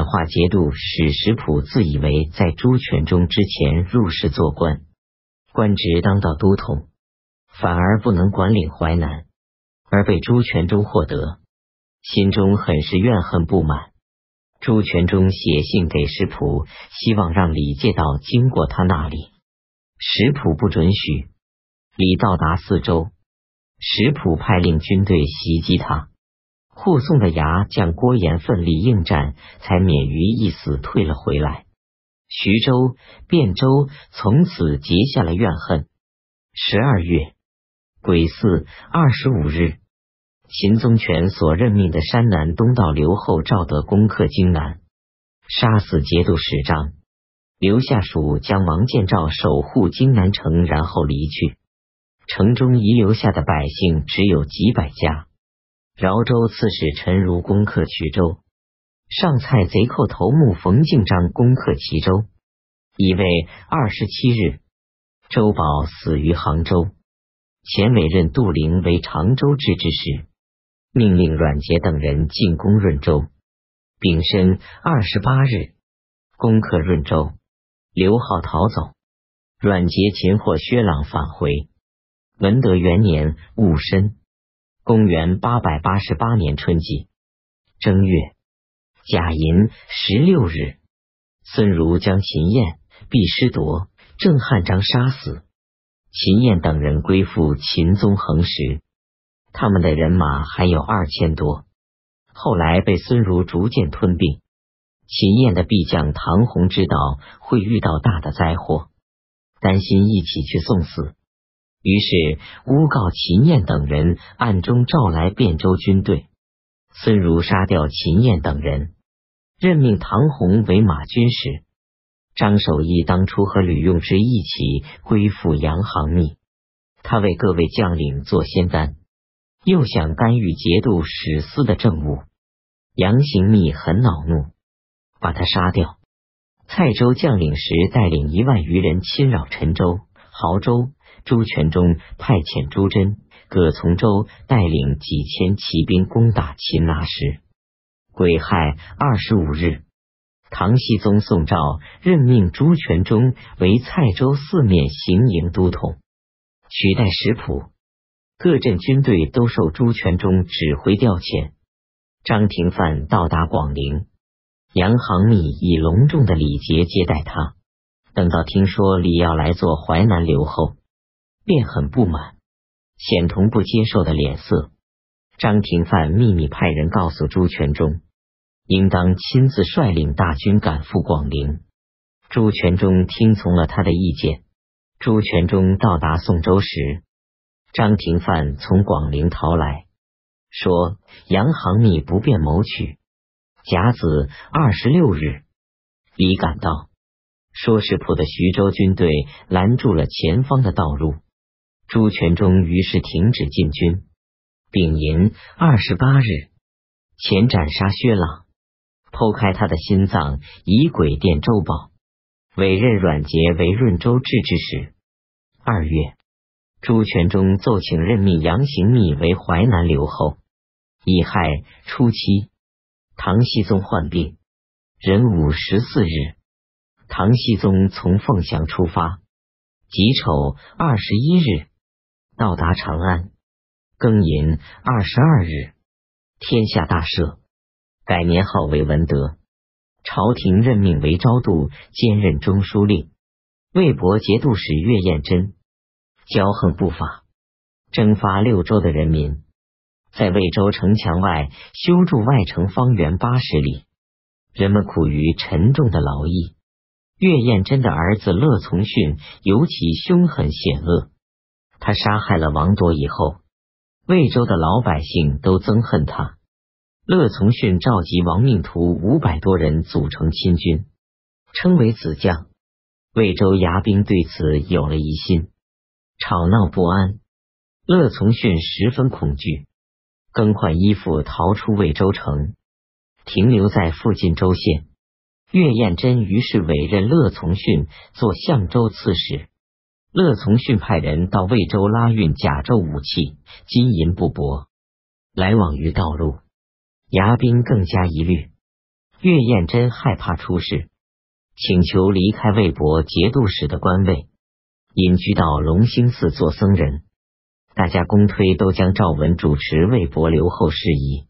感化节度使石普自以为在朱全忠之前入仕做官，官职当到都统，反而不能管理淮南，而被朱全忠获得，心中很是怨恨不满。朱全忠写信给石普，希望让李介道经过他那里，石普不准许。李到达四周，石普派令军队袭击他。护送的牙将郭延奋力应战，才免于一死，退了回来。徐州、汴州从此结下了怨恨。十二月癸巳二十五日，秦宗权所任命的山南东道刘后赵德攻克荆南，杀死节度使张，留下属将王建照守护荆南城，然后离去。城中遗留下的百姓只有几百家。饶州刺史陈如攻克衢州，上蔡贼寇头目冯敬章攻克齐州。乙未二十七日，周宝死于杭州。前委任杜陵为常州治之事，命令阮杰等人进攻润州。丙申二十八日，攻克润州，刘浩逃走，阮杰擒获薛朗返回。文德元年戊申。公元八百八十八年春季正月甲寅十六日，孙儒将秦彦、毕师铎、郑汉章杀死，秦彦等人归附秦宗衡时，他们的人马还有二千多，后来被孙儒逐渐吞并。秦彦的臂将唐洪知道会遇到大的灾祸，担心一起去送死。于是诬告秦燕等人暗中召来汴州军队，孙儒杀掉秦燕等人，任命唐洪为马军使。张守义当初和吕用之一起归附杨行密，他为各位将领做仙丹，又想干预节度使司的政务。杨行密很恼怒，把他杀掉。蔡州将领时带领一万余人侵扰陈州、亳州。朱全忠派遣朱桢、葛从周带领几千骑兵攻打秦拿时，癸亥二十五日，唐僖宗宋诏任命朱全忠为蔡州四面行营都统，取代石普。各镇军队都受朱全忠指挥调遣。张廷范到达广陵，杨行密以隆重的礼节接待他。等到听说李要来做淮南留后。便很不满，显同不接受的脸色。张廷范秘密派人告诉朱全忠，应当亲自率领大军赶赴广陵。朱全忠听从了他的意见。朱全忠到达宋州时，张廷范从广陵逃来，说杨行密不便谋取。甲子二十六日，李赶到，说是普的徐州军队拦住了前方的道路。朱全忠于是停止进军。丙寅二十八日，前斩杀薛朗，剖开他的心脏，以鬼殿周报，委任阮杰为润州治之使。二月，朱全忠奏请任命杨行密为淮南留后。乙亥初七，唐僖宗患病，壬午十四日，唐僖宗从凤翔出发。己丑二十一日。到达长安，庚寅二十二日，天下大赦，改年号为文德。朝廷任命为昭度，兼任中书令。魏博节度使岳彦珍骄横不法，征发六州的人民，在魏州城墙外修筑外城方圆八十里，人们苦于沉重的劳役。岳彦珍的儿子乐从训尤其凶狠险恶。他杀害了王铎以后，魏州的老百姓都憎恨他。乐从训召集亡命徒五百多人组成亲军，称为子将。魏州牙兵对此有了疑心，吵闹不安。乐从训十分恐惧，更换衣服逃出魏州城，停留在附近州县。岳彦真于是委任乐从训做相州刺史。乐从训派人到魏州拉运甲胄武器、金银布帛，来往于道路，牙兵更加疑虑。岳彦真害怕出事，请求离开魏博节度使的官位，隐居到龙兴寺做僧人。大家公推都将赵文主持魏博留后事宜。